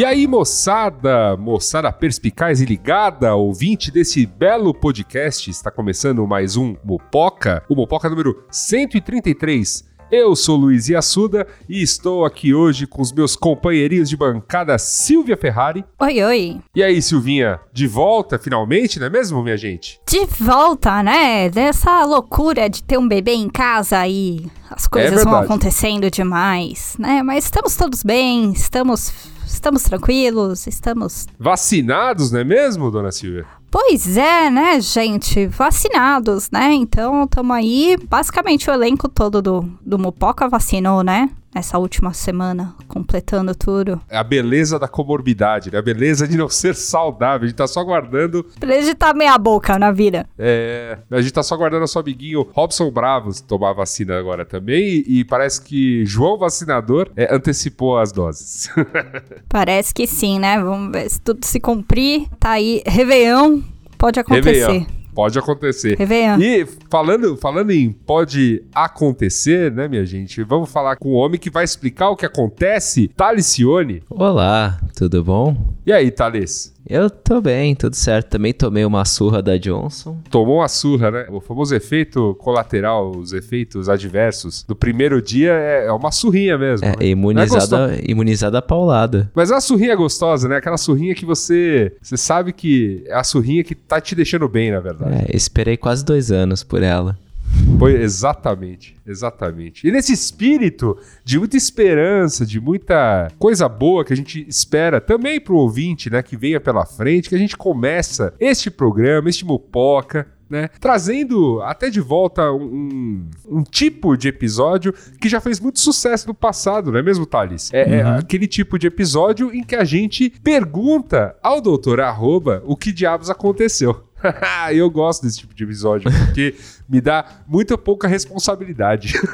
E aí, moçada, moçada perspicaz e ligada, ouvinte desse belo podcast, está começando mais um Mopoca, o Mopoca número 133. Eu sou Luiz Iassuda e estou aqui hoje com os meus companheirinhos de bancada Silvia Ferrari. Oi, oi. E aí, Silvinha, de volta finalmente, não é mesmo, minha gente? De volta, né? Dessa loucura de ter um bebê em casa e as coisas vão verdade. acontecendo demais, né? Mas estamos todos bem, estamos estamos tranquilos, estamos Vacinados, não é mesmo, dona Silvia? Pois é, né, gente? Vacinados, né? Então, estamos aí. Basicamente, o elenco todo do, do Mupoca vacinou, né? Nessa última semana, completando tudo. É a beleza da comorbidade, né? A beleza de não ser saudável. A gente tá só aguardando. Pra gente tá meia boca na vida. É, a gente tá só aguardando nosso amiguinho Robson Bravos tomar vacina agora também. E, e parece que João Vacinador é, antecipou as doses. Parece que sim, né? Vamos ver se tudo se cumprir. Tá aí, Réveillon, pode acontecer. Réveillon. Pode acontecer. Réveillon. E falando, falando em pode acontecer, né, minha gente? Vamos falar com o homem que vai explicar o que acontece, Talicione. Olá, tudo bom? E aí, Thales? Eu tô bem, tudo certo. Também tomei uma surra da Johnson. Tomou uma surra, né? O famoso efeito colateral, os efeitos adversos do primeiro dia é é uma surrinha mesmo. É, né? Não é imunizada, imunizada paulada. Mas é uma surrinha gostosa, né? Aquela surrinha que você, você sabe que é a surrinha que tá te deixando bem, na verdade. É, esperei quase dois anos por ela. Foi exatamente, exatamente. E nesse espírito de muita esperança, de muita coisa boa que a gente espera também pro ouvinte, né, que venha pela frente, que a gente começa este programa, este Mupoca, né, trazendo até de volta um, um- um tipo de episódio que já fez muito sucesso no passado, não é mesmo, Thales? É, é aquele tipo de episódio em que a gente pergunta ao doutor Arroba o que diabos aconteceu. Eu gosto desse tipo de episódio, porque me dá muito pouca responsabilidade.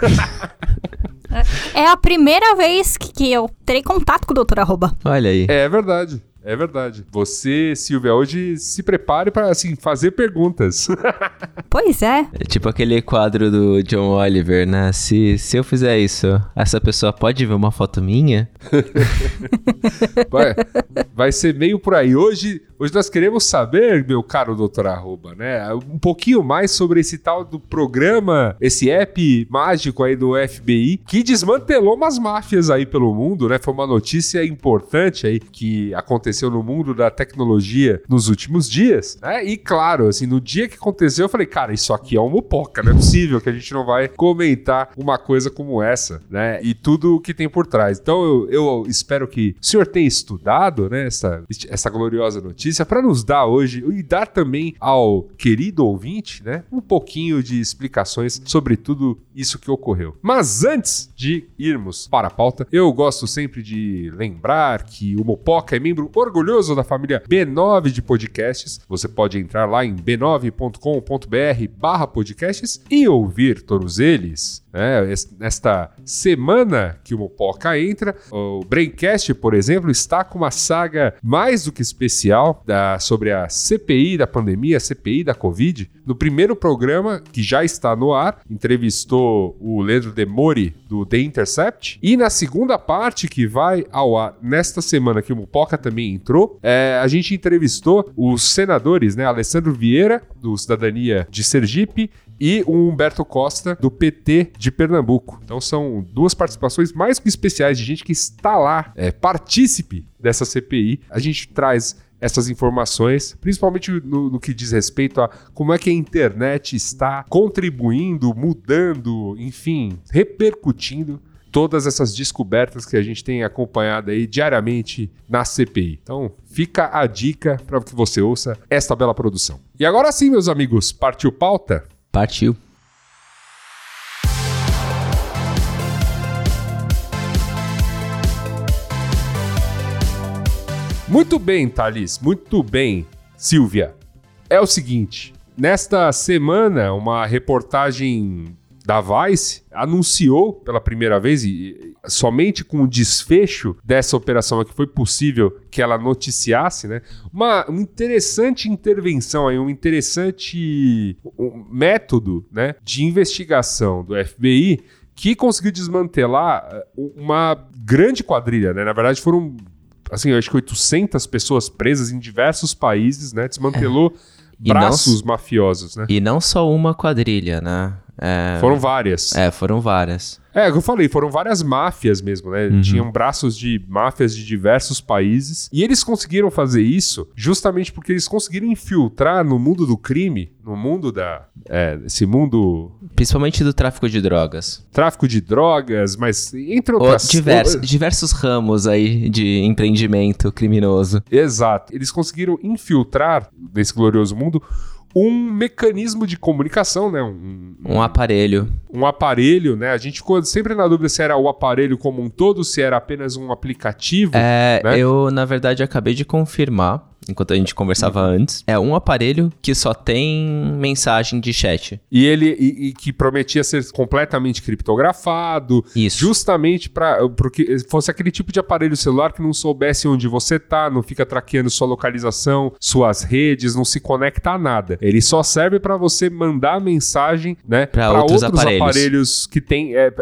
É a primeira vez que, que eu terei contato com o Doutor Arroba. Olha aí. É verdade. É verdade. Você, Silvia, hoje se prepare para assim fazer perguntas. Pois é. É tipo aquele quadro do John Oliver, né? Se, se eu fizer isso, essa pessoa pode ver uma foto minha? vai, vai ser meio por aí. Hoje, hoje nós queremos saber, meu caro doutor Arroba, né? Um pouquinho mais sobre esse tal do programa, esse app mágico aí do FBI, que desmantelou umas máfias aí pelo mundo, né? Foi uma notícia importante aí que aconteceu no mundo da tecnologia nos últimos dias, né? E claro, assim, no dia que aconteceu, eu falei, cara, isso aqui é uma mopoca, não é possível que a gente não vai comentar uma coisa como essa, né? E tudo o que tem por trás. Então eu, eu espero que o senhor tenha estudado, né, essa, essa gloriosa notícia para nos dar hoje e dar também ao querido ouvinte, né, um pouquinho de explicações sobre tudo isso que ocorreu. Mas antes de irmos para a pauta, eu gosto sempre de lembrar que o Mopoca é membro orgulhoso da família B9 de podcasts. Você pode entrar lá em b9.com.br barra podcasts e ouvir todos eles. Es- Nesta semana que o Mopoca entra, o Braincast, por exemplo, está com uma saga mais do que especial da- sobre a CPI da pandemia, a CPI da Covid. No primeiro programa, que já está no ar, entrevistou o Leandro Demori, do The Intercept. E na segunda parte, que vai ao ar nesta semana, que o Mupoca também entrou, é, a gente entrevistou os senadores, né? Alessandro Vieira, do Cidadania de Sergipe, e o Humberto Costa, do PT de Pernambuco. Então são duas participações mais que especiais de gente que está lá, é, partícipe dessa CPI. A gente traz essas informações, principalmente no, no, que diz respeito a como é que a internet está contribuindo, mudando, enfim, repercutindo todas essas descobertas que a gente tem acompanhado aí diariamente na CPI. Então, fica a dica para que você ouça esta bela produção. E agora sim, meus amigos, partiu pauta? Partiu. Muito bem, Thales, muito bem, Silvia. É o seguinte, nesta semana, uma reportagem da Vice anunciou pela primeira vez, e somente com o desfecho dessa operação aqui foi possível que ela noticiasse, né? Uma, uma interessante intervenção aí, um interessante um método né, de investigação do FBI que conseguiu desmantelar eh, uma grande quadrilha, né? Na verdade, foram, assim, acho que 800 pessoas presas em diversos países, né? Desmantelou E braços não- mafiosos, né? E não só uma quadrilha, né? É, Foram várias. É, foram várias. É, o que eu falei, foram várias máfias mesmo, né? Uhum. Tinham braços de máfias de diversos países. E eles conseguiram fazer isso justamente porque eles conseguiram infiltrar no mundo do crime, no mundo da. É, esse mundo. Principalmente do tráfico de drogas. Tráfico de drogas, mas entre Ou outras divers- diversos ramos aí de empreendimento criminoso. Exato. Eles conseguiram infiltrar nesse glorioso mundo um mecanismo de comunicação, né? Um, Um aparelho. um aparelho, né? A gente ficou sempre na dúvida se era o aparelho como um todo, se era apenas um aplicativo. É, né? eu, na verdade, acabei de confirmar, enquanto a gente conversava Uhum. antes. É um aparelho que só tem mensagem de chat. E ele e, e que prometia ser completamente criptografado, Isso. justamente para porque fosse aquele tipo de aparelho celular que não soubesse onde você tá, não fica traqueando sua localização, suas redes, não se conecta a nada. Ele só serve para você mandar mensagem, né, Pra pra outros aparelhos. aparelhos que tem é,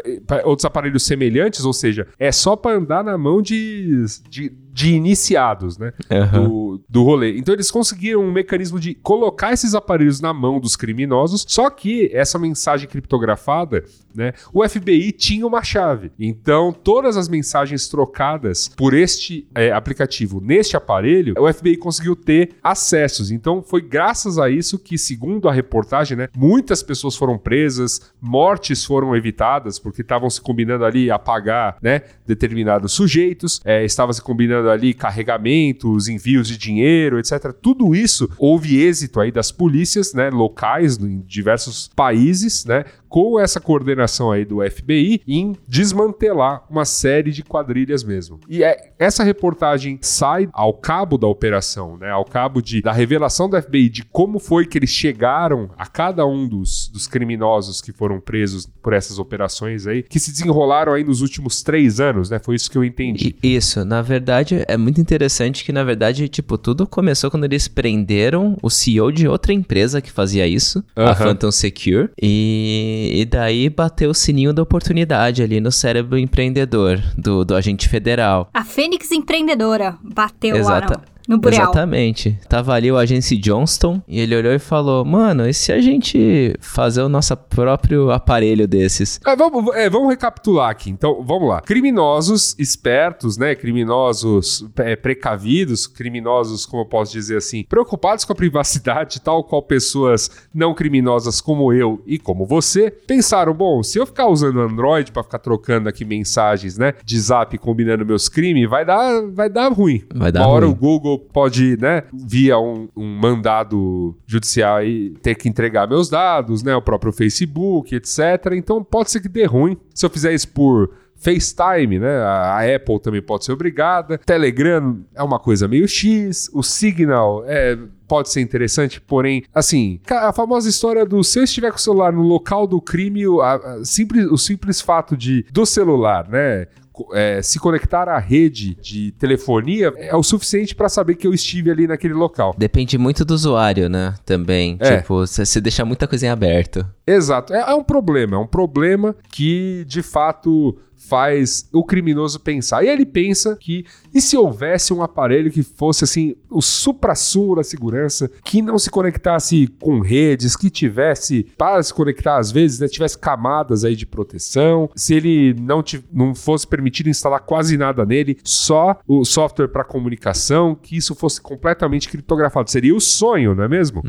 outros aparelhos semelhantes, ou seja, é só para andar na mão de, de, de iniciados, né? Aham. do, do rolê. Então eles conseguiram um mecanismo de colocar esses aparelhos na mão dos criminosos, só que essa mensagem criptografada, né, o FBI tinha uma chave. Então todas as mensagens trocadas por este é, aplicativo neste aparelho, o FBI conseguiu ter acessos. Então foi graças a isso que, segundo a reportagem, né, muitas pessoas foram presas, mortes foram evitadas porque estavam se combinando ali apagar, né, determinados sujeitos, é, estava se combinando ali carregamentos, envios de dinheiro, etc. Tudo isso houve êxito aí das polícias, né, locais em diversos países, né, com essa coordenação aí do FBI em desmantelar uma série de quadrilhas mesmo. E é, essa reportagem sai ao cabo da operação, né, ao cabo de, da revelação do FBI de como foi que eles chegaram a cada um dos, dos criminosos que foram presos por essas operações aí, que se desenrolaram aí nos últimos três anos, né? Foi isso que eu entendi. E- Isso, na verdade, é muito interessante que, na verdade, tipo, tudo começou quando eles prenderam o CEO de outra empresa que fazia isso, a. Phantom Secure, e, e daí bateu o sininho da oportunidade ali no cérebro empreendedor do, do agente federal. A Fênix empreendedora bateu Exata- lá no, Burel. Exatamente. Tava ali o agente Johnston e ele olhou e falou: Mano, e se a gente fazer o nosso próprio aparelho desses? É, vamos, é, vamos recapitular aqui. Então, vamos lá. Criminosos espertos, né? Criminosos é, precavidos, criminosos, como eu posso dizer assim, preocupados com a privacidade, tal qual pessoas não criminosas como eu e como você, pensaram: bom, se eu ficar usando Android pra ficar trocando aqui mensagens, né? De zap combinando meus crimes, vai dar, vai dar ruim. Vai dar Uma hora ruim. o Google pode, né, via um, um mandado judicial aí, ter que entregar meus dados, né, o próprio Facebook, etc. Então pode ser que dê ruim. Se eu fizer isso por FaceTime, né? A Apple também pode ser obrigada. Telegram é uma coisa meio X. O Signal é, pode ser interessante, porém, assim, a famosa história do se eu estiver com o celular no local do crime, a- a simples, o simples fato de do celular, né? É, se conectar à rede de telefonia é o suficiente para saber que eu estive ali naquele local. Depende muito do usuário, né? Também. É. Tipo, você você deixa muita coisa em aberto. Exato. É, é um problema. É um problema que, de fato, faz o criminoso pensar. E ele pensa que e se houvesse um aparelho que fosse assim o supra-sumo da segurança, que não se conectasse com redes, que tivesse para se conectar às vezes, né, tivesse camadas aí de proteção, se ele não, não fosse permitido instalar quase nada nele, só o software para comunicação, que isso fosse completamente criptografado. Seria o sonho, não é mesmo?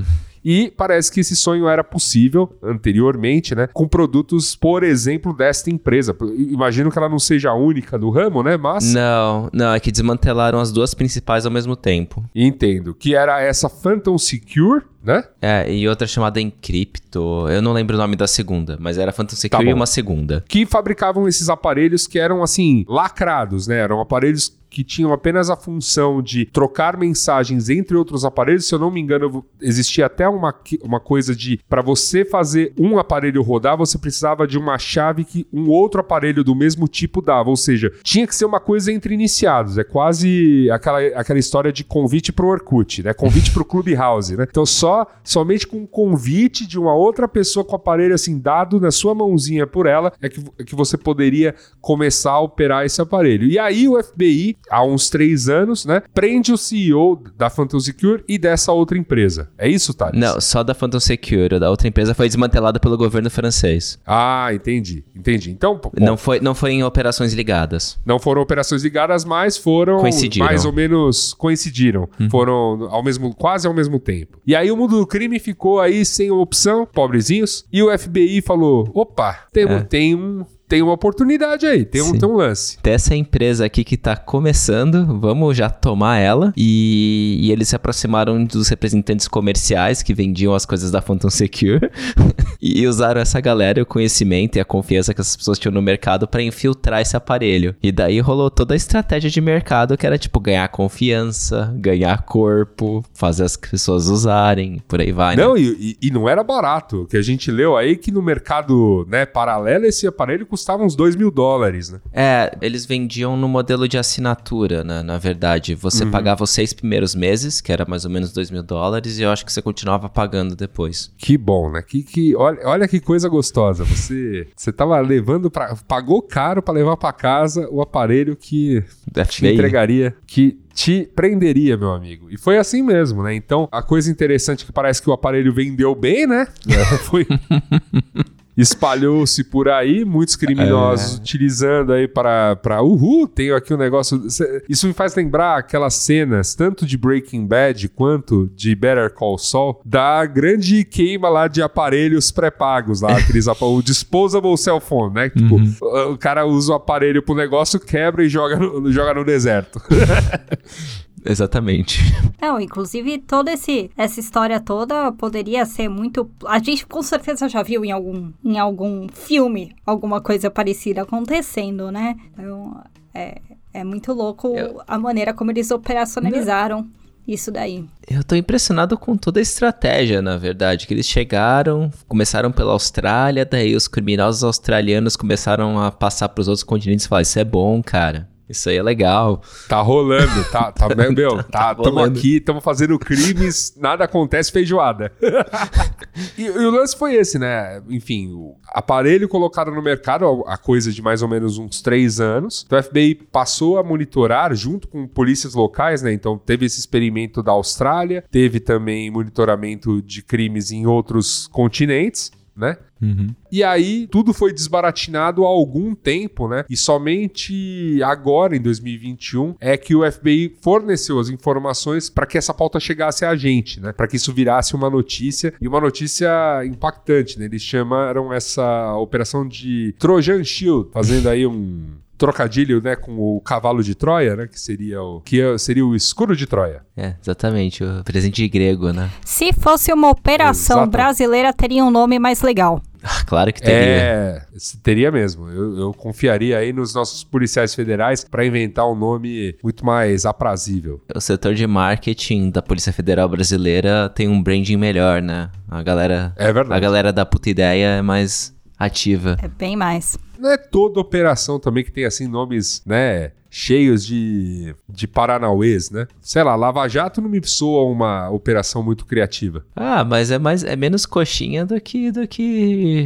E parece que esse sonho era possível anteriormente, né? Com produtos, por exemplo, desta empresa. Imagino que ela não seja a única do ramo, né? Mas. Não, não, é que desmantelaram as duas principais ao mesmo tempo. Entendo. Que era essa Phantom Secure, né? É, e outra chamada Encrypto. Eu não lembro o nome da segunda, mas era Phantom Secure tá e uma segunda. Que fabricavam esses aparelhos que eram, assim, lacrados, né? Eram aparelhos que tinham apenas a função de trocar mensagens entre outros aparelhos. Se eu não me engano, existia até uma, uma coisa de para você fazer um aparelho rodar, você precisava de uma chave que um outro aparelho do mesmo tipo dava. Ou seja, tinha que ser uma coisa entre iniciados. É quase aquela, aquela história de convite pro Orkut, né? Convite pro Clubhouse, né? Então só somente com um convite de uma outra pessoa com o aparelho assim dado na sua mãozinha por ela é que, é que você poderia começar a operar esse aparelho. E aí o FBI há uns três anos, né? Prende o CEO da Phantom Secure e dessa outra empresa. É isso, Thales? Não, só da Phantom Secure. Da outra empresa foi desmantelada pelo governo francês. Ah, entendi. Entendi. Então, bom, não foi, não foi em operações ligadas. Não foram operações ligadas, mas foram coincidiram. mais ou menos coincidiram. Uhum. Foram ao mesmo, quase ao mesmo tempo. E aí o mundo do crime ficou aí sem opção, pobrezinhos, e o FBI falou: opa, tem, é. tem um tem uma oportunidade aí, tem um, tem um lance. Dessa empresa aqui que tá começando, vamos já tomar ela. E, e, eles se aproximaram dos representantes comerciais que vendiam as coisas da Phantom Secure e usaram essa galera, o conhecimento e a confiança que essas pessoas tinham no mercado para infiltrar esse aparelho. E daí rolou toda a estratégia de mercado que era tipo ganhar confiança, ganhar corpo, fazer as pessoas usarem, por aí vai. Né? Não, e, e, não era barato. O que a gente leu aí que no mercado né, paralelo esse aparelho custava uns 2 mil dólares, né? É, eles vendiam no modelo de assinatura, né? Na verdade, você uhum. pagava os seis primeiros meses, que era mais ou menos 2 mil dólares, e eu acho que você continuava pagando depois. Que bom, né? Que, que, olha, olha que coisa gostosa. Você, você tava levando para Pagou caro para levar para casa o aparelho que é te entregaria, que te prenderia, meu amigo. E foi assim mesmo, né? Então, a coisa interessante é que parece que o aparelho vendeu bem, né? foi espalhou-se por aí, muitos criminosos é. utilizando aí para, para uhul, tenho aqui um negócio. Isso me faz lembrar aquelas cenas, tanto de Breaking Bad quanto de Better Call Saul, da grande queima lá de aparelhos pré-pagos lá, aqueles, o disposable cell phone, né? Tipo, uhum. o, o cara usa o aparelho pro negócio, quebra e joga no, joga no deserto. Exatamente. Não, inclusive toda esse, essa história toda poderia ser muito. A gente com certeza já viu em algum, em algum filme alguma coisa parecida acontecendo, né? Então é, é muito louco Eu... a maneira como eles operacionalizaram. Não isso daí. Eu tô impressionado com toda a estratégia, na verdade, que eles chegaram, começaram pela Austrália, daí os criminosos australianos começaram a passar para os outros continentes e falar: Isso é bom, cara. Isso aí é legal. Tá rolando, tá, tá meu, tá, tá tamo aqui, tamo fazendo crimes, nada acontece, feijoada. e, e, o lance foi esse, né? Enfim, o aparelho colocado no mercado, a coisa de mais ou menos uns três anos. Então, o FBI passou a monitorar junto com polícias locais, né? Então, teve esse experimento da Austrália, teve também monitoramento de crimes em outros continentes né? Uhum. E aí tudo foi desbaratinado há algum tempo, né? E somente agora, em 2021, é que o FBI forneceu as informações para que essa pauta chegasse a gente, né? Para que isso virasse uma notícia e uma notícia impactante, né? Eles chamaram essa operação de Trojan Shield, fazendo aí um trocadilho, né, com o cavalo de Troia, né, que seria o que é, seria o escudo de Troia. É, exatamente, o presente grego, né? Se fosse uma operação Exato. brasileira, teria um nome mais legal. claro que teria. É, teria mesmo. Eu, eu confiaria aí nos nossos policiais federais para inventar um nome muito mais aprazível. O setor de marketing da Polícia Federal Brasileira tem um branding melhor, né? A galera, é verdade. A galera da puta ideia é mais ativa. É bem mais. Não é toda operação também que tem assim nomes, né? Cheios de, de paranauês, né? Sei lá, Lava Jato não me soa uma operação muito criativa. Ah, mas é mais é menos coxinha do que do que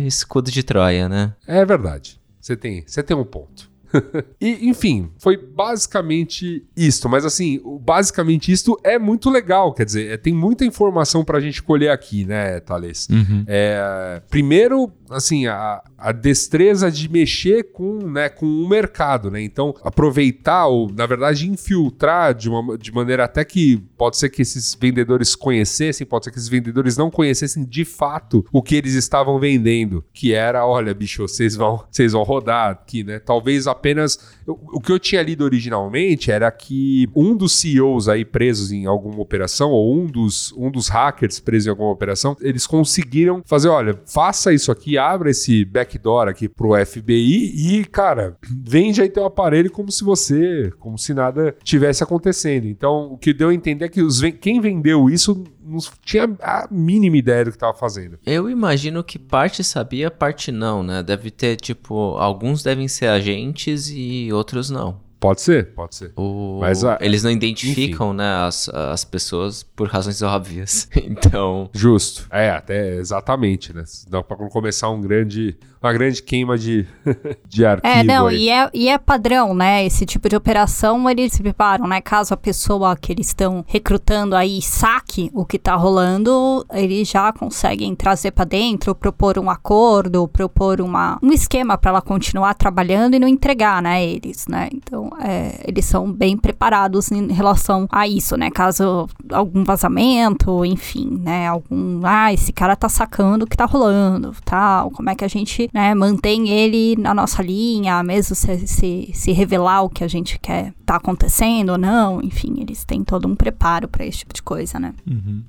escudo de Troia, né? É verdade. Você tem, você tem um ponto. e, enfim, foi basicamente isto. Mas assim, basicamente isto é muito legal. Quer dizer, é, tem muita informação pra gente colher aqui, né, Thales? É, primeiro, assim, a, a destreza de mexer com, né, com o mercado, né? Então, aproveitar ou, na verdade, infiltrar de, uma, de maneira até que pode ser que esses vendedores conhecessem, pode ser que esses vendedores não conhecessem de fato o que eles estavam vendendo, que era, olha, bicho, vocês vão, vocês vão rodar aqui, né? Talvez apenas o, o que eu tinha lido originalmente era que um dos CEOs aí presos em alguma operação ou um dos, um dos hackers presos em alguma operação, eles conseguiram fazer, olha, faça isso aqui, abra esse backdoor aqui pro FBI e, cara, vende aí teu aparelho como se você, como se nada tivesse acontecendo. Então, o que deu a entender é que os, quem vendeu isso não tinha a mínima ideia do que estava fazendo. Eu imagino que parte sabia, parte não, né? Deve ter, tipo, alguns devem ser agentes e outros não. Pode ser, pode ser. O- Mas a- Eles não identificam, né, as, as pessoas por razões óbvias. Então, Justo. É, até exatamente, né? Dá pra começar um grande, uma grande queima de, de arquivo. É, não, aí. e é, e é padrão, né? Esse tipo de operação, eles se preparam, né? Caso a pessoa que eles estão recrutando aí saque o que tá rolando, eles já conseguem trazer pra dentro, propor um acordo, propor uma, um esquema pra ela continuar trabalhando e não entregar, né? Eles, né? Então, é, eles são bem preparados em relação a isso, né? Caso algum vazamento, enfim, né? Algum, ah, esse cara tá sacando o que tá rolando, tal. Como é que a gente, né, mantém ele na nossa linha, mesmo se, se, se revelar o que a gente quer tá acontecendo ou não. Enfim, eles têm todo um preparo pra esse tipo de coisa, né?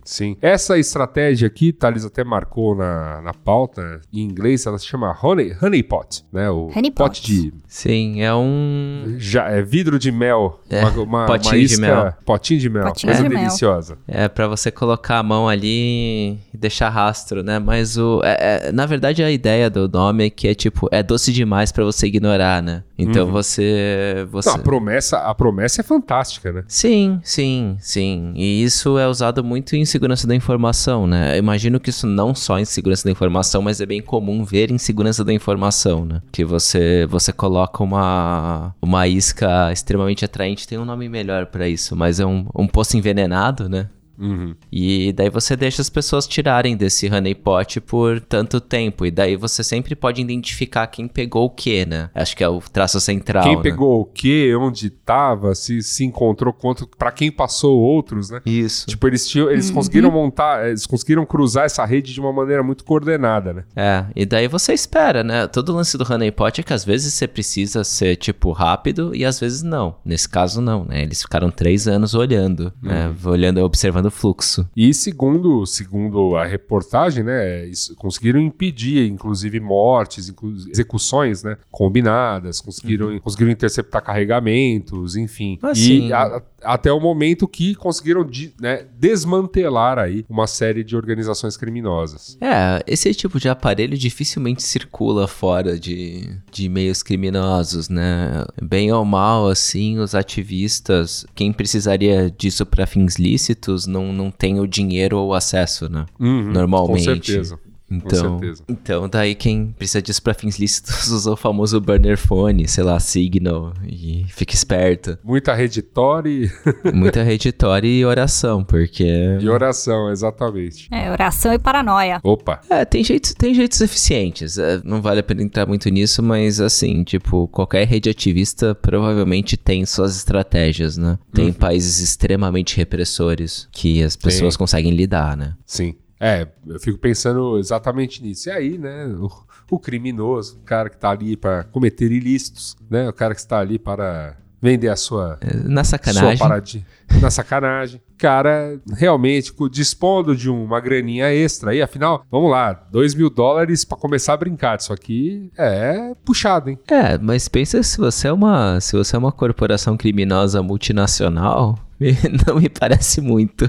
Sim. Essa estratégia aqui, Thales até marcou na, na pauta, em inglês ela se chama honey, honey pot, né? O Honey pote pot. de sim, é um. já, é vidro de mel. É, uma, uma, potinho uma de isca, mel. Potinho de mel. Potinho coisa de mel. deliciosa. É pra você colocar a mão ali e deixar rastro, né? Mas o. é- é- na verdade, a ideia do nome é que é tipo, é doce demais pra você ignorar, né? Então você. você... Não, a promessa, a promessa é fantástica, né? Sim, sim, sim. E isso é usado muito em segurança da informação, né? Eu imagino que isso não só em segurança da informação, mas é bem comum ver em segurança da informação, né? Que você você coloca uma uma isca extremamente atraente, tem um nome melhor pra isso, mas é um, um poço envenenado, né? Uhum. E daí você deixa as pessoas tirarem desse honeypot por tanto tempo. E daí você sempre pode identificar quem pegou o que, né? Acho que é o traço central. Quem né? pegou o quê, onde tava, se se encontrou quanto, para quem passou outros, né? Isso. Tipo, eles, tinham, eles conseguiram montar, eles conseguiram cruzar essa rede de uma maneira muito coordenada, né? É, e daí você espera, né? Todo o lance do honeypot é que às vezes você precisa ser, tipo, rápido e às vezes não. Nesse caso, não, né? Eles ficaram três anos olhando, né? Olhando, observando fluxo. E segundo, segundo a reportagem, né, isso- conseguiram impedir, inclusive, mortes, inclu- execuções, né, combinadas, conseguiram, conseguiram interceptar carregamentos, enfim. Ah, e a- até o momento que conseguiram de- né, desmantelar aí uma série de organizações criminosas. É, esse tipo de aparelho dificilmente circula fora de, de meios criminosos, né? Bem ou mal, assim, os ativistas, quem precisaria disso para fins lícitos, não, não tem o dinheiro ou o acesso, né? Uhum, Normalmente. Com certeza. Então, certeza. então, daí quem precisa disso pra fins lícitos usa o famoso burner phone, sei lá, Signal, e fica esperto. Muita reditória e, Muita reditória e oração, porque... e oração, exatamente. É, oração e paranoia. Opa, É, tem jeitos, tem jeitos eficientes. é, não vale a pena entrar muito nisso, mas assim, tipo, qualquer rede ativista provavelmente tem suas estratégias, né? Tem países extremamente repressores que as pessoas conseguem lidar, né? sim. É, eu fico pensando exatamente nisso. E aí, né, o, o criminoso, o cara que tá ali para cometer ilícitos, né, o cara que está ali para vender a sua, É, Na sua sacanagem. paradinha na sacanagem. Cara, realmente, dispondo de uma graninha extra aí, afinal, vamos lá, 2 mil dólares para começar a brincar disso aqui é puxado, hein? É, mas pensa se você é uma, se você é uma corporação criminosa multinacional, não me parece muito.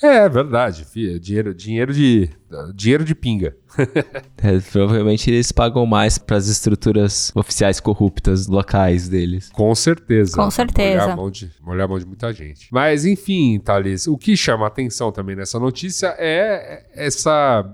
É, verdade. Fia, dinheiro, dinheiro de dinheiro de pinga. é, provavelmente eles pagam mais para as estruturas oficiais corruptas locais deles. Com certeza. Com certeza. Molhar a, mão de, molhar a mão de muita gente. Mas, enfim, Thales, o que chama atenção também nessa notícia é essa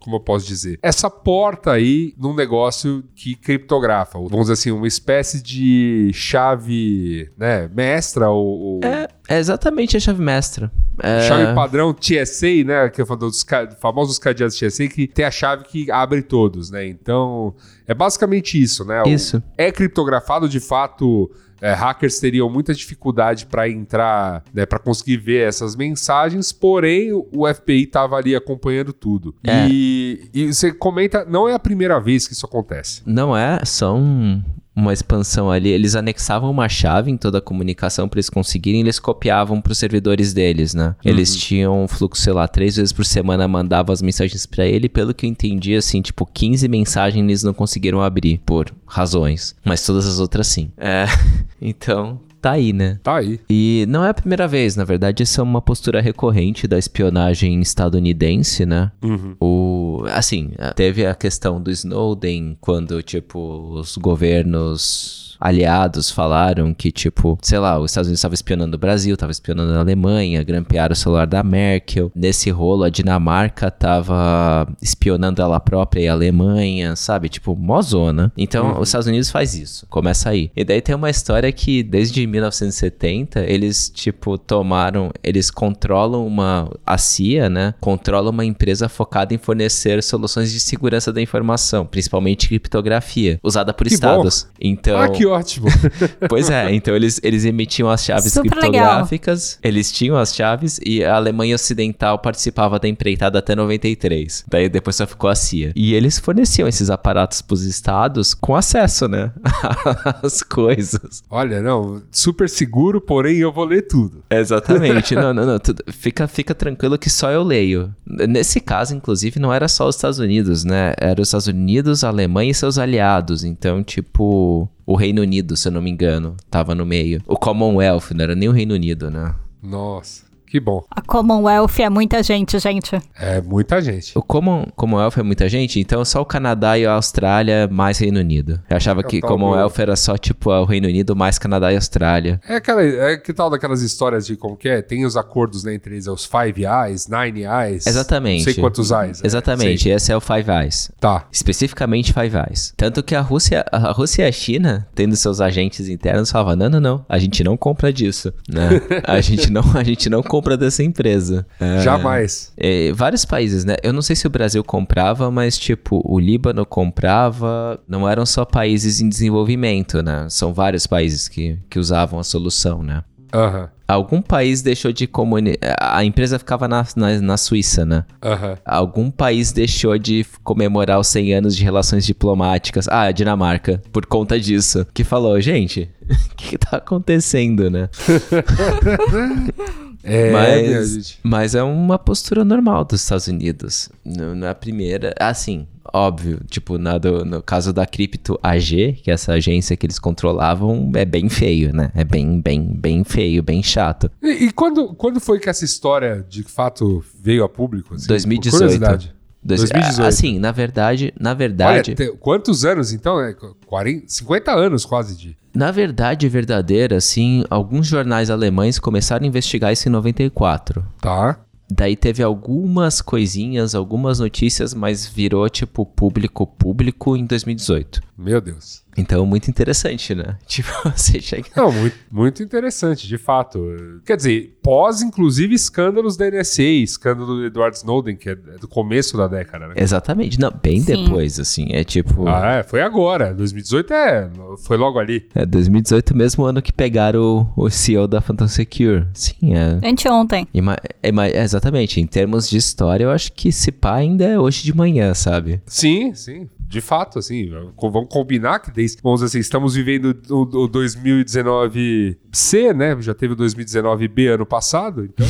como eu posso dizer, essa porta aí num negócio que criptografa, vamos dizer assim, uma espécie de chave, né, mestra ou... ou... É, é, exatamente a chave mestra. É... Chave padrão TSA, né, que eu falo dos famosos cadeados TSA, que tem a chave que abre todos, né, então é basicamente isso, né. Isso. É criptografado de fato é, hackers teriam muita dificuldade para entrar, né, para conseguir ver essas mensagens, porém o FBI estava ali acompanhando tudo. É. E, e você comenta, não é a primeira vez que isso acontece. Não é, são uma expansão ali, eles anexavam uma chave em toda a comunicação para eles conseguirem, eles copiavam para os servidores deles, né? Uhum. Eles tinham um fluxo, sei lá, três vezes por semana mandavam as mensagens para ele, pelo que eu entendi, assim, tipo, 15 mensagens eles não conseguiram abrir por razões, mas todas as outras sim. É, então tá aí, né? Tá aí. E não é a primeira vez, na verdade, isso é uma postura recorrente da espionagem estadunidense, né? Uhum. O, assim, teve a questão do Snowden, quando, tipo, os governos aliados falaram que, tipo, sei lá, os Estados Unidos estava espionando o Brasil, estava espionando a Alemanha, grampearam o celular da Merkel. Nesse rolo, a Dinamarca estava espionando ela própria e a Alemanha, sabe? Tipo, mozona. Então, uhum. os Estados Unidos faz isso. Começa aí. E daí tem uma história que, desde 1970, eles, tipo, tomaram. Eles controlam uma. A CIA, né? Controla uma empresa focada em fornecer soluções de segurança da informação, principalmente criptografia, usada por que estados. Bom. Então. Ah, que ótimo. pois é, então eles, eles emitiam as chaves Super criptográficas, legal. eles tinham as chaves e a Alemanha Ocidental participava da empreitada até 93. Daí depois só ficou a CIA. E eles forneciam esses aparatos para os estados com acesso, né? As coisas. Olha, não, super seguro, porém eu vou ler tudo. Exatamente. não, não, não. Tudo, fica, fica tranquilo que só eu leio. Nesse caso, inclusive, não era só os Estados Unidos, né? Era os Estados Unidos, a Alemanha e seus aliados. Então, tipo, o Reino Unido, se eu não me engano, tava no meio. O Commonwealth, não era nem o Reino Unido, né? Nossa. Que bom. A Commonwealth é muita gente, gente. É muita gente. O Common, Commonwealth é muita gente? Então só o Canadá e a Austrália mais Reino Unido. Eu achava é que Commonwealth era só tipo o Reino Unido mais Canadá e Austrália. É aquela, é que tal daquelas histórias de como que é? Tem os acordos né, entre eles, é os Five Eyes, Nine Eyes. Exatamente. Não sei quantos Eyes. É. Exatamente, esse é o Five Eyes. Tá. Especificamente Five Eyes. Tanto que a Rússia, a Rússia e a China, tendo seus agentes internos, falavam, não, não, não, a gente não compra disso, né? a gente não, a gente não compra dessa empresa empresa. É, Jamais. É, vários países, né? Eu não sei se o Brasil comprava, mas tipo, o Líbano comprava. Não eram só países em desenvolvimento, né? São vários países que, que usavam a solução, né? Uhum. Algum país deixou de comunicar. A empresa ficava na, na, na Suíça, né? Uhum. Algum país deixou de comemorar os 100 anos de relações diplomáticas. Ah, a Dinamarca, por conta disso. Que falou, gente, o que, que tá acontecendo, né? É, mas, mas é uma postura normal dos Estados Unidos. Na primeira, assim, óbvio, tipo, na do, no caso da Crypto AG, que é essa agência que eles controlavam, é bem feio, né? É bem, bem, bem feio, bem chato. E, e quando, quando foi que essa história de fato veio a público? Assim, 2018. 2018. Assim, na verdade, na verdade. Olha, quantos anos então? É 40, 50 anos quase de. Na verdade verdadeira, assim, alguns jornais alemães começaram a investigar isso em 94. Tá. Daí teve algumas coisinhas, algumas notícias, mas virou tipo público público em 2018. Meu Deus. Então, muito interessante, né? Tipo, você chega. Não, muito, muito interessante, de fato. Quer dizer, pós, inclusive, escândalos da NSA, escândalo do Edward Snowden, que é do começo da década, né? Exatamente. Não, bem Sim. depois, assim. É tipo. Ah, é, foi agora. 2018 é. Foi logo ali. É, 2018, mesmo ano que pegaram o, o CEO da Phantom Secure. Sim, é. Anteontem. É, é, exatamente. Em termos de história, eu acho que se pá ainda é hoje de manhã, sabe? Sim, sim de fato, assim, vamos combinar que desde, vamos assim, estamos vivendo o, o 2019C, né? Já teve o 2019B ano passado, então,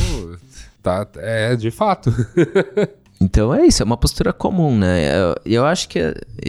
tá, é de fato. Então é isso, é uma postura comum, né? Eu, eu acho que,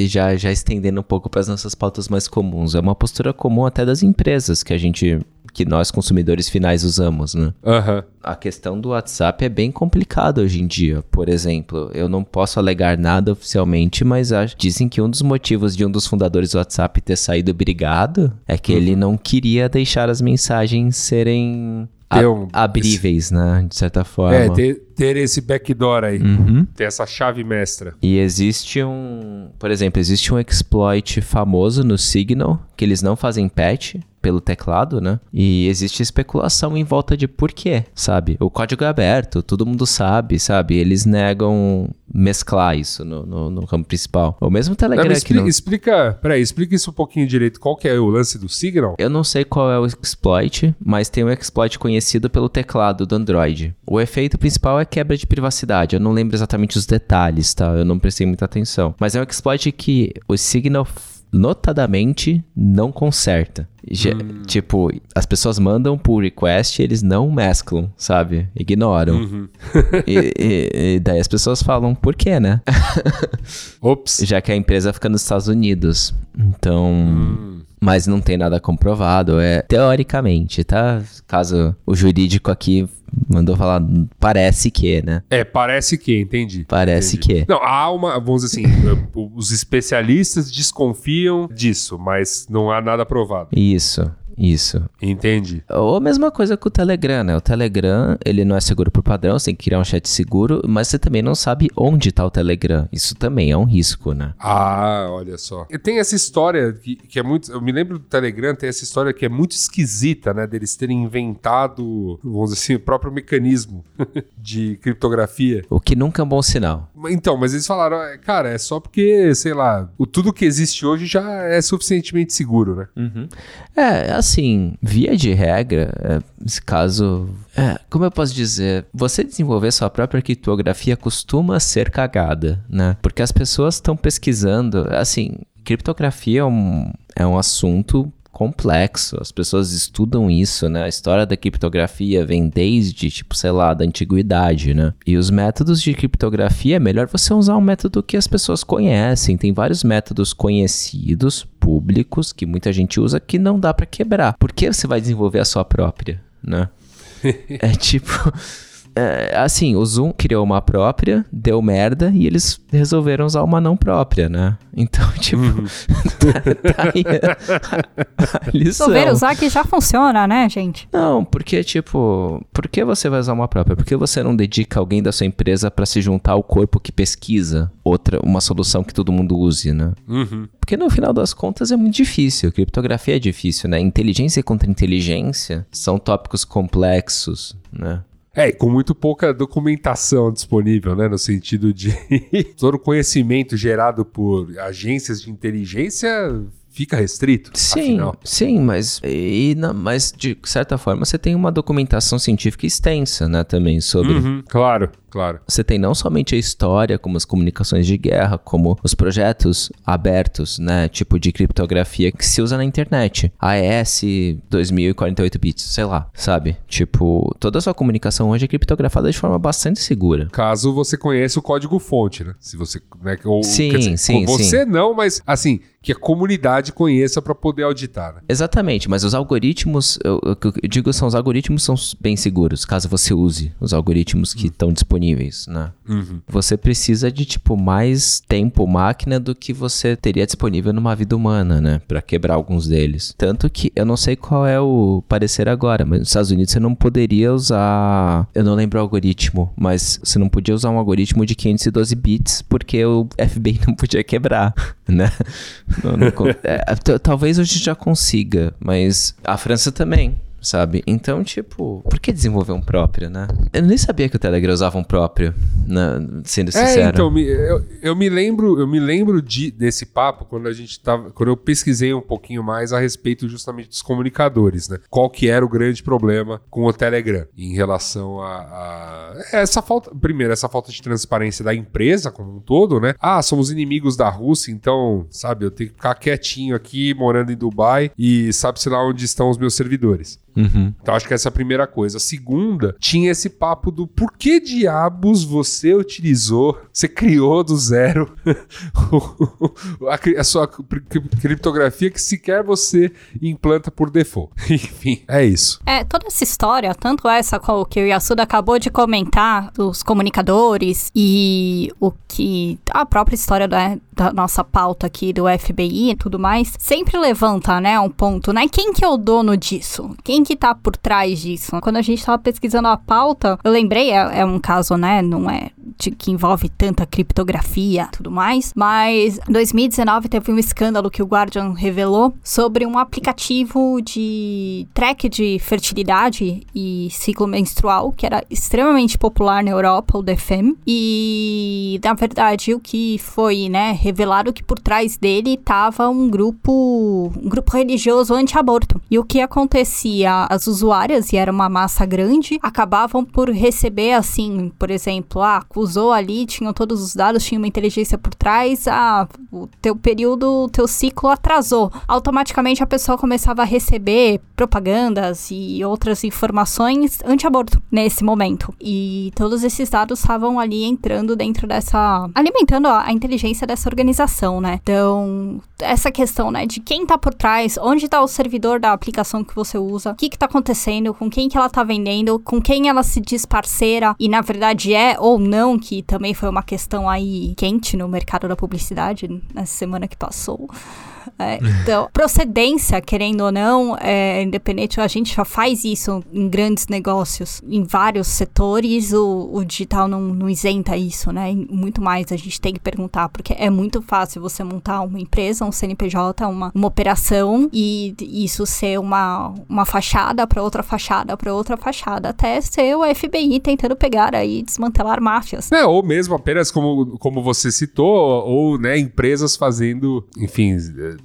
já, já estendendo um pouco para as nossas pautas mais comuns, é uma postura comum até das empresas que a gente que nós consumidores finais usamos, né? Aham. A questão do WhatsApp é bem complicada hoje em dia. Por exemplo, eu não posso alegar nada oficialmente, mas acho- dizem que um dos motivos de um dos fundadores do WhatsApp ter saído brigado é que ele não queria deixar as mensagens serem Ter um- abríveis, né? De certa forma. É, ter, ter esse backdoor aí. Uhum. Ter essa chave mestra. E existe um, por exemplo, existe um exploit famoso no Signal que eles não fazem patch pelo teclado, né? E existe especulação em volta de por quê, sabe? O código é aberto, todo mundo sabe, sabe? Eles negam mesclar isso no, no, no campo principal. O mesmo Não, Telegram mas que expli- não... Explica, peraí, explica isso um pouquinho direito. Qual que é o lance do Signal? Eu não sei qual é o exploit, mas tem um exploit conhecido pelo teclado do Android. O efeito principal é quebra de privacidade. Eu não lembro exatamente os detalhes, tá? Eu não prestei muita atenção. Mas é um exploit que o Signal notadamente não conserta. Já- Tipo, as pessoas mandam pull request e eles não mesclam, sabe? Ignoram. e, e- e daí as pessoas falam, por quê, né? Ops. já que a empresa fica nos Estados Unidos. Então. Mas não tem nada comprovado. É teoricamente, tá? Caso o jurídico aqui mandou falar, parece que, né? É, parece que, entendi. Parece Entendi. que. Não, há uma, vamos dizer assim, os especialistas desconfiam disso, mas não há nada provado. Isso, isso. Entendi. Ou a mesma coisa com o Telegram, né? O Telegram, ele não é seguro por padrão, você tem que criar um chat seguro, mas você também não sabe onde tá o Telegram. Isso também é um risco, né? Ah, olha só. E tem essa história que, que é muito. Eu me lembro do Telegram, tem essa história que é muito esquisita, né? Deles terem inventado, vamos dizer assim, o próprio mecanismo de criptografia. O que nunca é um bom sinal. Então, mas eles falaram, "Ah, cara, é só porque, sei lá, o tudo que existe hoje já é suficientemente seguro, né? É, assim, via de regra, é, nesse caso. É, como eu posso dizer? Você desenvolver sua própria criptografia costuma ser cagada, né? Porque as pessoas estão pesquisando. Assim, criptografia é um, é um assunto complexo. As pessoas estudam isso, né? A história da criptografia vem desde, tipo, sei lá, da antiguidade, né? E os métodos de criptografia é melhor você usar um método que as pessoas conhecem. Tem vários métodos conhecidos, públicos, que muita gente usa que não dá pra quebrar. Por que você vai desenvolver a sua própria, né? é tipo. É, assim, o Zoom criou uma própria, deu merda e eles resolveram usar uma não própria, né? Então, tipo, tá, tá aí a, a lição. Souber usar que já funciona, né, gente? Não, porque, tipo, por que você vai usar uma própria? Por que você não dedica alguém da sua empresa pra se juntar ao corpo que pesquisa outra, uma solução que todo mundo use, né? Uhum. Porque no final das contas é muito difícil. Criptografia é difícil, né? Inteligência contra inteligência são tópicos complexos, né? É, e com muito pouca documentação disponível, né? No sentido de todo o conhecimento gerado por agências de inteligência fica restrito. Sim, afinal. sim, mas, e, na- mas de certa forma você tem uma documentação científica extensa, né? Também sobre Uhum, claro, claro. Você tem não somente a história, como as comunicações de guerra, como os projetos abertos, né? Tipo de criptografia que se usa na internet. AES 2048 bits, sei lá, sabe? Tipo, toda a sua comunicação hoje é criptografada de forma bastante segura. Caso você conheça o código-fonte, né? Se você. Né, ou, Sim, sim, Você não, mas assim, que a comunidade conheça para poder auditar, né? Exatamente, mas os algoritmos, eu, eu- eu digo são os algoritmos são bem seguros, caso você use os algoritmos que estão disponíveis, né? Você precisa de tipo mais tempo máquina do que você teria disponível numa vida humana, né, Pra quebrar alguns deles. Tanto que eu não sei qual é o parecer agora, mas nos Estados Unidos você não poderia usar, eu não lembro o algoritmo, mas você não podia usar um algoritmo de 512 bits porque o FBI não podia quebrar, né? Não- não é, talvez hoje já consiga, mas a França também. Sabe? Então, tipo, por que desenvolver um próprio, né? Eu nem sabia que o Telegram usava um próprio, né? sendo sincero. É, então, eu, eu me lembro, eu me lembro de, desse papo quando a gente tava. Quando eu pesquisei um pouquinho mais a respeito justamente dos comunicadores, né? Qual que era o grande problema com o Telegram em relação a, a- essa falta. Primeiro, essa falta de transparência da empresa como um todo, né? Ah, somos inimigos da Rússia, então, sabe, eu tenho que ficar quietinho aqui, morando em Dubai, e sabe-se lá onde estão os meus servidores. Uhum. Então acho que essa é a primeira coisa. A segunda, tinha esse papo do por que diabos você utilizou, você criou do zero a, a, sua criptografia que sequer você implanta por default. Enfim, é isso. É, toda essa história, tanto essa que o Yasuda acabou de comentar, os comunicadores e o que a própria história da, da nossa pauta aqui do FBI e tudo mais, sempre levanta, né, um ponto, né? Quem que é o dono disso? Quem que tá por trás disso? Quando a gente tava pesquisando a pauta, eu lembrei, é, é um caso, né, não é de, que envolve tanta criptografia tudo mais, mas em 2019 teve um escândalo que o Guardian revelou sobre um aplicativo de track de fertilidade e ciclo menstrual, que era extremamente popular na Europa, o DFM, e na verdade o que foi, né, revelado que por trás dele estava um grupo, um grupo religioso anti-aborto. E o que acontecia, as usuárias, e era uma massa grande, acabavam por receber assim, por exemplo, ah, acusou ali, tinham todos os dados, tinha uma inteligência por trás, ah, o teu período, o teu ciclo atrasou. Automaticamente a pessoa começava a receber propagandas e outras informações anti-aborto nesse momento. E todos esses dados estavam ali entrando dentro dessa. alimentando a, a inteligência dessa organização, né? Então, essa questão, né, de quem tá por trás, onde tá o servidor da aplicação que você usa, que que tá acontecendo, com quem que ela tá vendendo, com quem ela se diz parceira e na verdade é ou não, que também foi uma questão aí quente no mercado da publicidade nessa semana que passou. É, então, procedência, querendo ou não, é, independente, a gente já faz isso em grandes negócios, em vários setores, o, o digital não, não isenta isso, né? Muito mais a gente tem que perguntar, porque é muito fácil você montar uma empresa, um CNPJ, uma, uma operação e isso ser uma, uma fachada para outra fachada para outra fachada, até ser o FBI tentando pegar aí desmantelar máfias. É, ou mesmo apenas como, como você citou, ou né, empresas fazendo, enfim,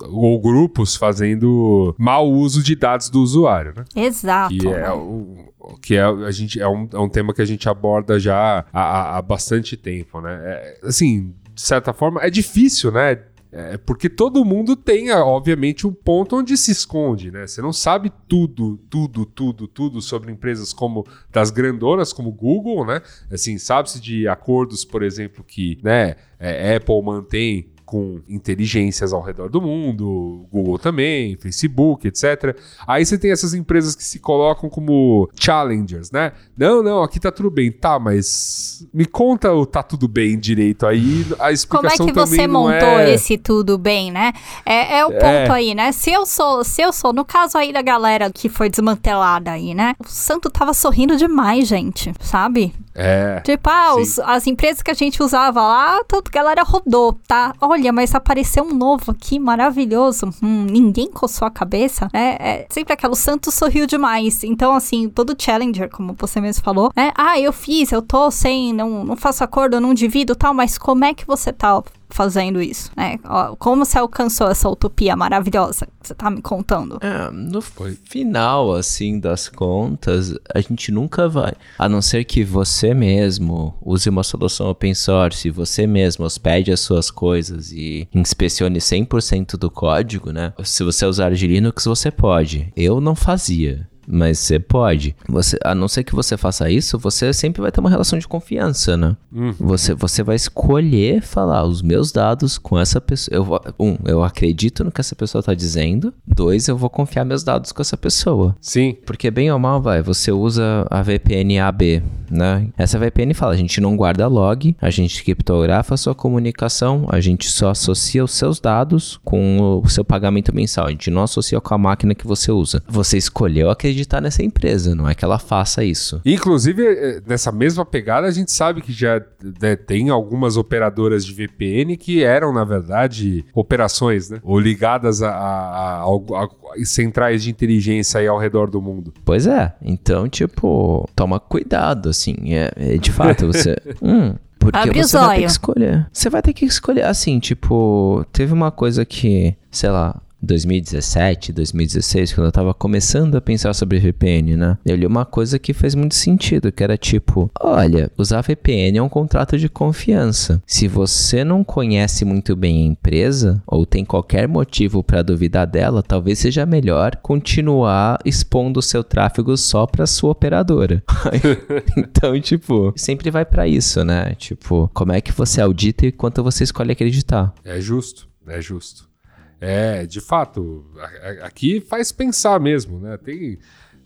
ou grupos fazendo mau uso de dados do usuário, né? Exato. Que é o, que é, a gente, é, um, é um tema que a gente aborda já há, há bastante tempo, né? É, assim, de certa forma, é difícil, né? É, porque todo mundo tem, obviamente, um ponto onde se esconde, né? Você não sabe tudo, tudo, tudo, tudo sobre empresas como das grandonas, como Google, né? Assim, sabe-se de acordos, por exemplo, que né, é, Apple mantém com inteligências ao redor do mundo, Google também, Facebook, etc. Aí você tem essas empresas que se colocam como challengers, né? Não, não, aqui tá tudo bem. Tá, mas me conta o tá tudo bem direito aí, a explicação Como é que você montou é... esse tudo bem, né? É, é o ponto é. aí, né? Se eu sou, se eu sou, no caso aí da galera que foi desmantelada aí, né? O santo tava sorrindo demais, gente, sabe? É. Tipo, ah, os, as empresas que a gente usava lá, toda a galera rodou, tá? Olha, mas apareceu um novo aqui, maravilhoso. Hum, ninguém coçou a cabeça, né? É sempre aquela, o santo sorriu demais. Então, assim, todo challenger, como você mesmo falou, né? Ah, eu fiz, eu tô sem, não, não faço acordo, não divido tal, mas como é que você tá fazendo isso, né? Como você alcançou essa utopia maravilhosa que você tá me contando? É, no final, assim, das contas, a gente nunca vai. A não ser que você mesmo use uma solução open source, você mesmo hospede as suas coisas e inspecione 100% do código, né? Se você usar de Linux, você pode. Eu não fazia. Mas você pode. Você, a não ser que você faça isso, você sempre vai ter uma relação de confiança, né? Hum. Você, você vai escolher falar os meus dados com essa pessoa. Eu um, eu acredito no que essa pessoa tá dizendo. Dois, eu vou confiar meus dados com essa pessoa. Sim. Porque bem ou mal, vai, você usa a VPN AB, né? Essa VPN fala, a gente não guarda log, a gente criptografa a sua comunicação, a gente só associa os seus dados com o seu pagamento mensal. A gente não associa com a máquina que você usa. Você escolheu acreditar acreditar nessa empresa, não é que ela faça isso. Inclusive, eh, nessa mesma pegada, a gente sabe que já né, tem algumas operadoras de VPN que eram, na verdade, operações, né? Ou ligadas a, a, a, a centrais de inteligência aí ao redor do mundo. Pois é. Então, tipo, toma cuidado, assim. É, é de fato, você. hum, porque Abre você vai ter que escolher. Você vai ter que escolher. Assim, tipo, teve uma coisa que, sei lá, 2017, 2016, quando eu tava começando a pensar sobre VPN, né? Eu li uma coisa que fez muito sentido, que era tipo, olha, usar VPN é um contrato de confiança. Se você não conhece muito bem a empresa ou tem qualquer motivo para duvidar dela, talvez seja melhor continuar expondo o seu tráfego só para sua operadora. então, tipo, sempre vai para isso, né? Tipo, como é que você audita e quanto você escolhe acreditar? É justo, é justo. É, de fato, aqui faz pensar mesmo, né? Tem,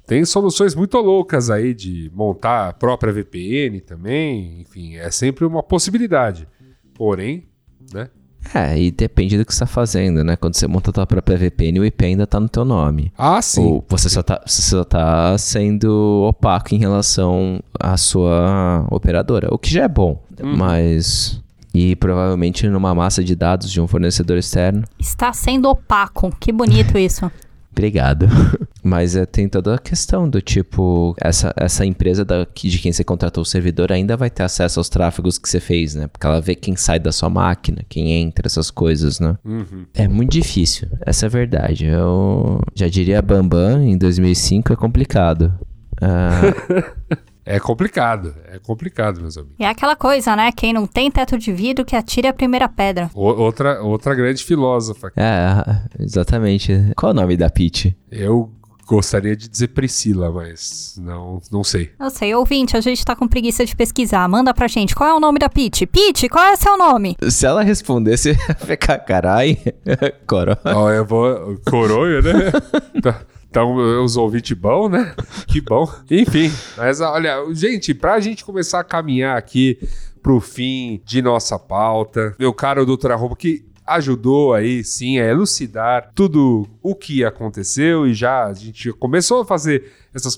tem soluções muito loucas aí de montar a própria VPN também, enfim, é sempre uma possibilidade. Porém, né? É, e depende do que você está fazendo, né? Quando você monta a tua própria VPN, o IP ainda está no teu nome. Ah, sim. Ou você só está tá sendo opaco em relação à sua operadora, o que já é bom, uhum. mas e provavelmente numa massa de dados de um fornecedor externo. Está sendo opaco. Que bonito isso. Obrigado. Mas é, tem toda a questão do tipo, essa, essa empresa da, de quem você contratou o servidor ainda vai ter acesso aos tráfegos que você fez, né? Porque ela vê quem sai da sua máquina, quem entra, essas coisas, né? Uhum. É muito difícil, essa é a verdade. Eu já diria Bambam, em 2005 é complicado. Uh, É complicado, é complicado, meus amigos. E é aquela coisa, né? Quem não tem teto de vidro que atire a primeira pedra. O, outra, outra grande filósofa. É, exatamente. Qual é o nome da Peach? Eu gostaria de dizer Priscila, mas não, não sei. Eu sei, ouvinte, a gente tá com preguiça de pesquisar. Manda pra gente, qual é o nome da Peach? Peach, qual é o seu nome? Se ela respondesse, ficar carai, coro. Ó, oh, eu vou... Coronho, né? tá. Então, os ouvintes bom, né? Que bom. Enfim, mas olha, gente, pra gente começar a caminhar aqui pro fim de nossa pauta, meu caro doutor Arroba, que ajudou aí sim a elucidar tudo o que aconteceu e já a gente começou a fazer essas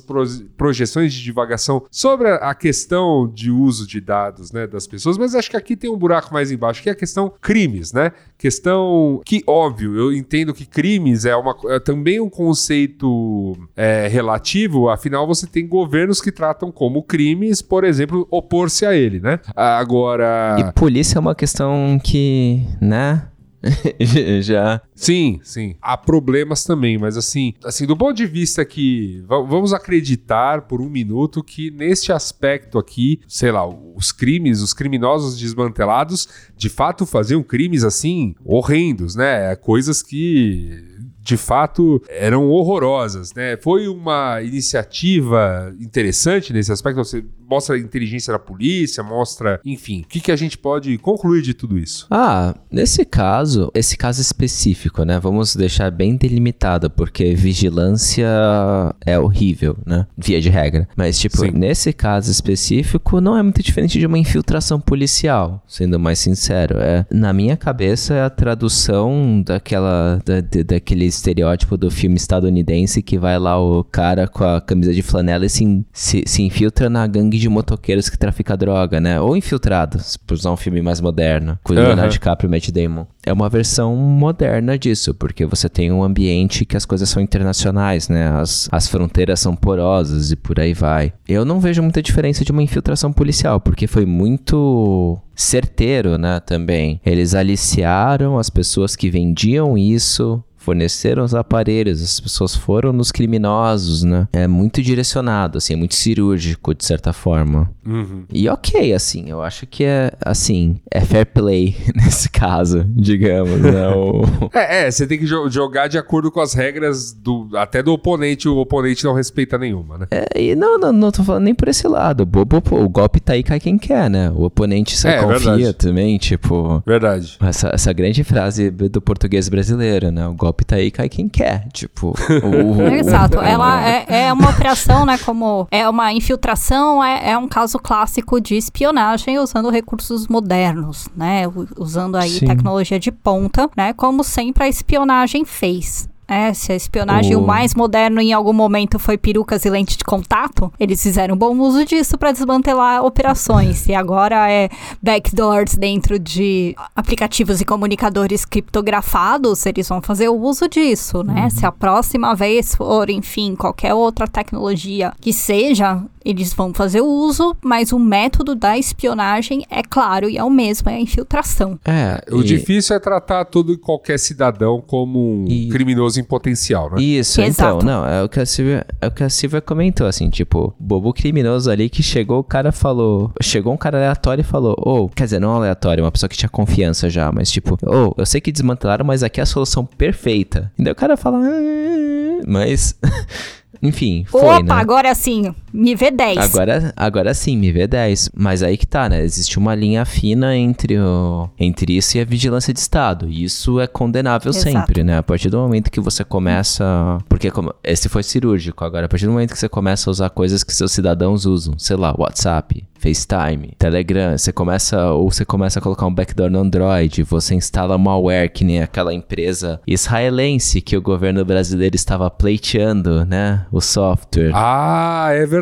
projeções de divagação sobre a questão de uso de dados né, das pessoas, mas acho que aqui tem um buraco mais embaixo, que é a questão crimes, né? Questão que, óbvio, eu entendo que crimes é, uma, é também um conceito é, relativo, afinal você tem governos que tratam como crimes, por exemplo, opor-se a ele, né? Agora... E polícia é uma questão que, né? já. Sim, sim. Há problemas também, mas assim, assim, do ponto de vista que vamos acreditar por um minuto que neste aspecto aqui, sei lá, os crimes, os criminosos desmantelados, de fato faziam crimes assim horrendos, né? Coisas que de fato eram horrorosas, né? Foi uma iniciativa interessante nesse aspecto. Mostra a inteligência da polícia, mostra, enfim, o que, que a gente pode concluir de tudo isso? Ah, nesse caso, esse caso específico, né? Vamos deixar bem delimitado, porque vigilância é horrível, né? Via de regra. Mas, tipo, Sim. nesse caso específico, não é muito diferente de uma infiltração policial, sendo mais sincero. É, na minha cabeça, é a tradução daquela, da, daquele estereótipo do filme estadunidense que vai lá o cara com a camisa de flanela e se, se, se infiltra na gangue de motoqueiros que trafica droga, né? Ou infiltrados, por usar um filme mais moderno, com o Leonardo DiCaprio e Matt Damon. É uma versão moderna disso, porque você tem um ambiente que as coisas são internacionais, né? As, as fronteiras são porosas e por aí vai. Eu não vejo muita diferença de uma infiltração policial, porque foi muito certeiro, né, também. Eles aliciaram as pessoas que vendiam isso forneceram os aparelhos, as pessoas foram nos criminosos, né? É muito direcionado, assim, é muito cirúrgico, de certa forma. Uhum. E ok, assim, eu acho que é, assim, é fair play nesse caso, digamos, né? O... é, é, você tem que jo jogar de acordo com as regras do, até do oponente, o oponente não respeita nenhuma, né? É, e não, não, não tô falando nem por esse lado. O, golpe tá aí, cai quem quer, né? O oponente só é, confia verdade. também, tipo... Verdade. Essa, essa grande frase do português brasileiro, né? O golpe tá aí, cai quem quer. Tipo. o, Exato. Ela é, é, uma operação, né? Como é uma infiltração, é, é um caso clássico de espionagem usando recursos modernos, né? Usando aí Sim. tecnologia de ponta, né? Como sempre a espionagem fez. É, se a espionagem o... o mais moderno em algum momento foi perucas e lente de contato, eles fizeram bom uso disso para desmantelar operações. E agora é backdoors dentro de aplicativos e comunicadores criptografados, eles vão fazer o uso disso, né? Uhum. Se a próxima vez for, enfim, qualquer outra tecnologia que seja eles vão fazer uso, mas o método da espionagem é claro e é o mesmo, é a infiltração. É, o e... difícil é tratar todo e qualquer cidadão como um e... criminoso em potencial, né? Isso, Exato. então, não, é o que a Silvia, é o que a Silvia comentou, assim, tipo, bobo criminoso ali que chegou, o cara falou, chegou um cara aleatório e falou, ou, oh, quer dizer, não aleatório, uma pessoa que tinha confiança já, mas tipo, ou, oh, eu sei que desmantelaram, mas aqui é a solução perfeita. E daí o cara fala, ah, mas Enfim, foi, Opa, né? agora sim, me vê 10. Agora, agora sim, me vê 10. Mas aí que tá, né? Existe uma linha fina entre, o, entre isso e a vigilância de Estado. E isso é condenável Exato. sempre, né? A partir do momento que você começa... Porque como, esse foi cirúrgico. Agora, a partir do momento que você começa a usar coisas que seus cidadãos usam, sei lá, WhatsApp, FaceTime, Telegram, você começa ou você começa a colocar um backdoor no Android, você instala malware que nem aquela empresa israelense que o governo brasileiro estava pleiteando, né, o software. Ah, é verdade.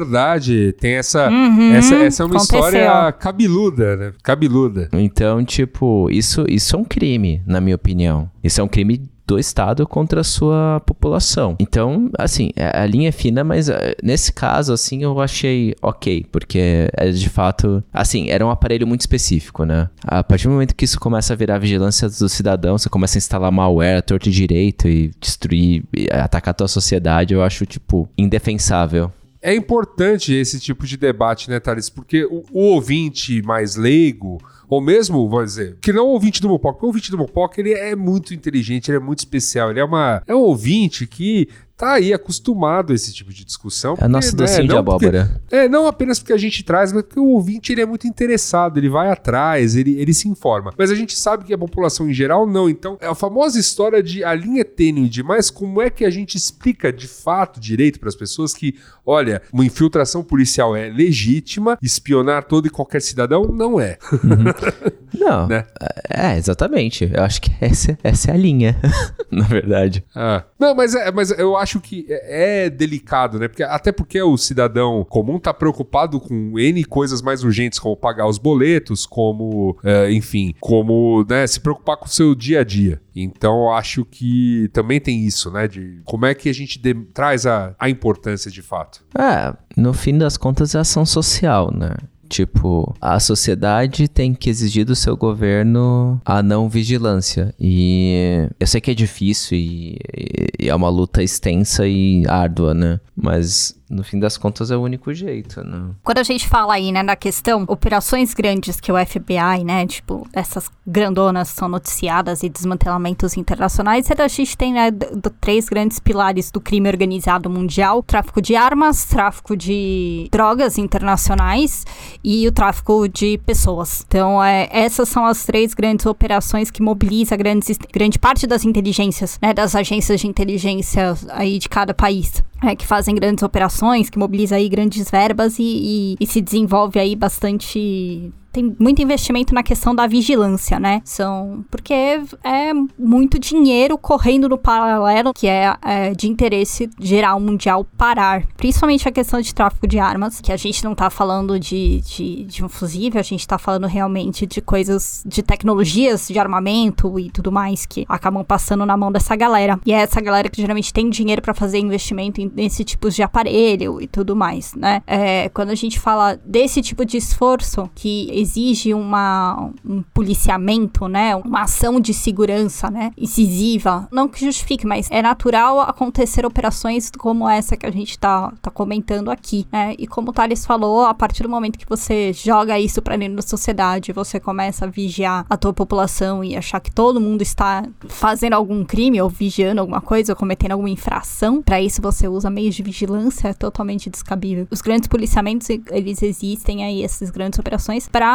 Tem essa uhum, essa, essa é uma aconteceu. história cabeluda, né? Cabeluda. Então, tipo, isso isso é um crime, na minha opinião. Isso é um crime do Estado contra a sua população. Então, assim, a linha é fina, mas eh, nesse caso, assim, eu achei ok, porque é de fato, assim, era um aparelho muito específico, né? A partir do momento que isso começa a virar vigilância do cidadão, você começa a instalar malware, torto e direito e destruir, e atacar a tua sociedade, eu acho, tipo, indefensável. É importante esse tipo de debate, né, Thales? Porque o, o ouvinte mais leigo, ou mesmo, vou dizer, que não é o ouvinte do Mopoca, porque o ouvinte do Mopoca, ele é muito inteligente, ele é muito especial, ele é uma é um ouvinte que tá aí acostumado a esse tipo de discussão. É nosso né, docinho de abóbora. Porque, é, não apenas porque a gente traz, mas porque o ouvinte ele é muito interessado, ele vai atrás, ele, ele se informa. Mas a gente sabe que a população em geral não. Então, é a famosa história de a linha tênue de mais como é que a gente explica de fato direito para as pessoas que, olha, uma infiltração policial é legítima, espionar todo e qualquer cidadão não é. Uhum. Não. Né? É, exatamente. Eu acho que essa, essa é a linha, na verdade. Ah. Não, mas, é, mas eu acho que é, é delicado, né? Porque, até porque o cidadão comum tá preocupado com N coisas mais urgentes, como pagar os boletos, como, é, enfim, como né, se preocupar com o seu dia a dia. Então, acho que também tem isso, né? De como é que a gente de, traz a, a importância de fato. É, no fim das contas é ação social, né? Tipo, a sociedade tem que exigir do seu governo a não vigilância. E eu sei que é difícil e, e é uma luta extensa e árdua, né? Mas no fim das contas é o único jeito, né? Quando a gente fala aí, né, na questão, operações grandes que o FBI, né, tipo, essas grandonas são noticiadas e desmantelamentos internacionais, a gente tem, né, três grandes pilares do crime organizado mundial, tráfico de armas, tráfico de drogas internacionais e o tráfico de pessoas. Então, é, essas são as três grandes operações que mobiliza grandes, grande parte das inteligências, né, das agências de inteligência aí de cada país é, que fazem grandes operações, que mobiliza aí grandes verbas e, e, e se desenvolve aí bastante tem muito investimento na questão da vigilância, né? São porque é muito dinheiro correndo no paralelo que é, é, de interesse geral mundial parar, principalmente a questão de tráfico de armas, que a gente não tá falando de, de, de um fusível, a gente tá falando realmente de coisas, de tecnologias de armamento e tudo mais que acabam passando na mão dessa galera. E é essa galera que geralmente tem dinheiro para fazer investimento nesse tipo de aparelho e tudo mais, né? É, quando a gente fala desse tipo de esforço que exige uma, um policiamento, né? Uma ação de segurança, né? Incisiva. Não que justifique, mas é natural acontecer operações como essa que a gente tá, tá comentando aqui, né? E como o Thales falou, a partir do momento que você joga isso pra dentro da sociedade, você começa a vigiar a tua população e achar que todo mundo está fazendo algum crime ou vigiando alguma coisa ou cometendo alguma infração, para isso você usa meios de vigilância, é totalmente descabível. Os grandes policiamentos, eles existem aí, essas grandes operações, para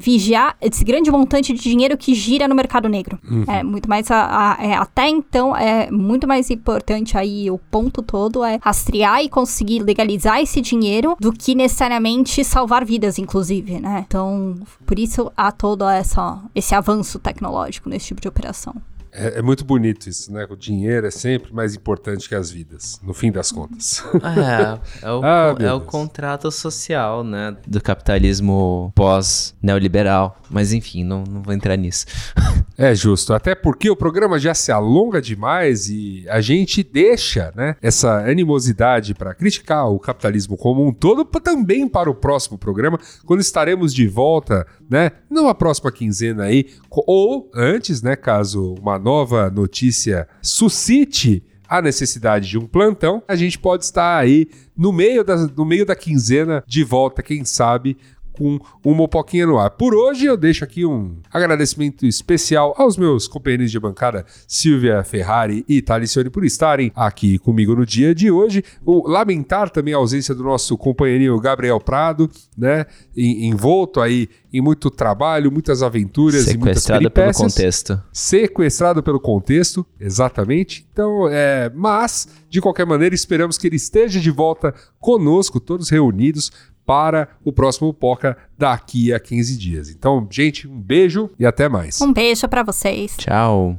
vigiar esse grande montante de dinheiro que gira no mercado negro. Uhum. É muito mais a, a, é, até então é muito mais importante aí o ponto todo é rastrear e conseguir legalizar esse dinheiro do que necessariamente salvar vidas, inclusive, né? Então, por isso há todo essa, esse avanço tecnológico nesse tipo de operação. É, é, muito bonito isso, né? O dinheiro é sempre mais importante que as vidas, no fim das contas. É, é o, ah, é o contrato social, né? Do capitalismo pós-neoliberal. Mas enfim, não, não vou entrar nisso. É justo, até porque o programa já se alonga demais e a gente deixa, né, essa animosidade para criticar o capitalismo como um todo também para o próximo programa, quando estaremos de volta, né, numa próxima quinzena aí, ou antes, né, caso uma nova notícia suscite a necessidade de um plantão, a gente pode estar aí no meio da, no meio da quinzena de volta, quem sabe, com uma mopoquinha no ar. Por hoje eu deixo aqui um agradecimento especial aos meus companheiros de bancada Silvia Ferrari e Talicione por estarem aqui comigo no dia de hoje. O, lamentar também a ausência do nosso companheirinho Gabriel Prado, né, envolto aí em muito trabalho, muitas aventuras e muitas Sequestrado pelo contexto. Sequestrado pelo contexto, exatamente. Então, é, mas de qualquer maneira esperamos que ele esteja de volta conosco, todos reunidos para o próximo Poca daqui a 15 dias. Então, gente, um beijo e até mais. Um beijo para vocês. Tchau.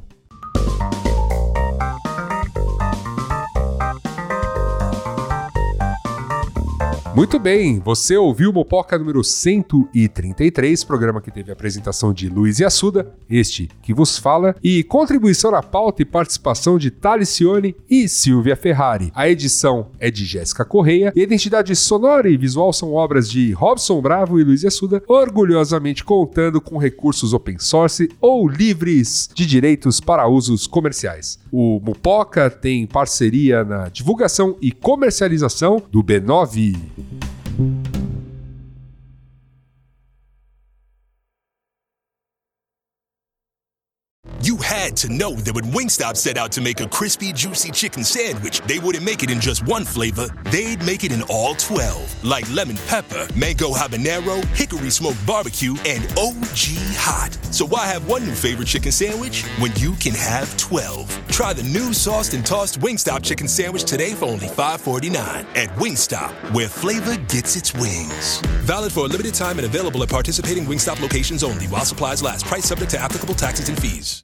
Muito bem, você ouviu o Mopoca número 133, programa que teve a apresentação de Luiz Assuda, este que vos fala, e contribuição na pauta e participação de Talicione e Silvia Ferrari. A edição é de Jéssica Correia e a identidade sonora e visual são obras de Robson Bravo e Luiz Assuda, orgulhosamente contando com recursos open source ou livres de direitos para usos comerciais. O Mupoca tem parceria na divulgação e comercialização do B9. Had to know that when Wingstop set out to make a crispy, juicy chicken sandwich, they wouldn't make it in just one flavor. They'd make it in all 12, like lemon pepper, mango habanero, hickory smoked barbecue, and OG hot. So why have one new favorite chicken sandwich when you can have 12? Try the new sauced and tossed Wingstop chicken sandwich today for only $5.49 at Wingstop, where flavor gets its wings. Valid for a limited time and available at participating Wingstop locations only while supplies last. Price subject to applicable taxes and fees.